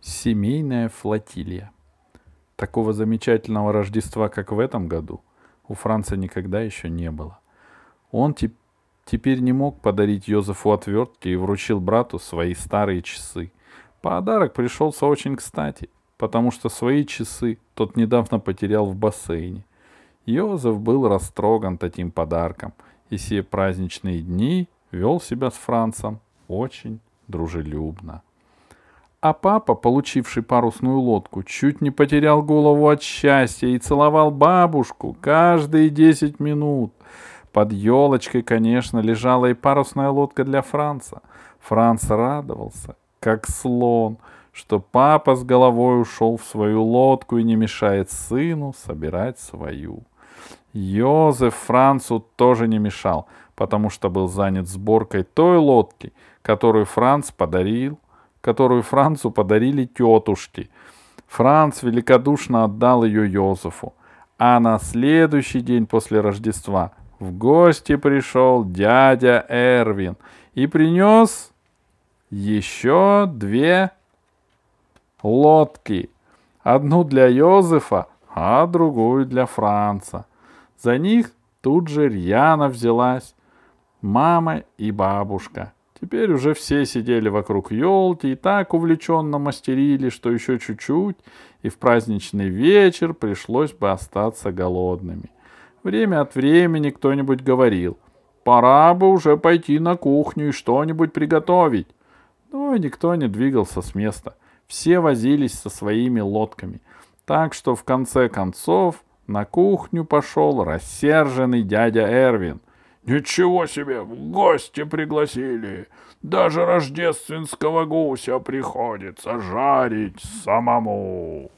Семейная флотилия. Такого замечательного Рождества, как в этом году, у Франца никогда еще не было. Он те- теперь не мог подарить Йозефу отвертки и вручил брату свои старые часы. Подарок пришелся очень кстати, потому что свои часы тот недавно потерял в бассейне. Йозеф был растроган таким подарком, и все праздничные дни вел себя с Францем очень дружелюбно. А папа, получивший парусную лодку, чуть не потерял голову от счастья и целовал бабушку каждые десять минут. Под елочкой, конечно, лежала и парусная лодка для Франца. Франц радовался, как слон, что папа с головой ушел в свою лодку и не мешает сыну собирать свою. Йозеф Францу тоже не мешал, потому что был занят сборкой той лодки, которую Франц подарил которую Францу подарили тетушки. Франц великодушно отдал ее Йозефу. А на следующий день после Рождества в гости пришел дядя Эрвин и принес еще две лодки. Одну для Йозефа, а другую для Франца. За них тут же рьяно взялась мама и бабушка — Теперь уже все сидели вокруг елки и так увлеченно мастерили, что еще чуть-чуть, и в праздничный вечер пришлось бы остаться голодными. Время от времени кто-нибудь говорил, пора бы уже пойти на кухню и что-нибудь приготовить. Но никто не двигался с места. Все возились со своими лодками. Так что в конце концов на кухню пошел рассерженный дядя Эрвин. Ничего себе, в гости пригласили. Даже рождественского гуся приходится жарить самому.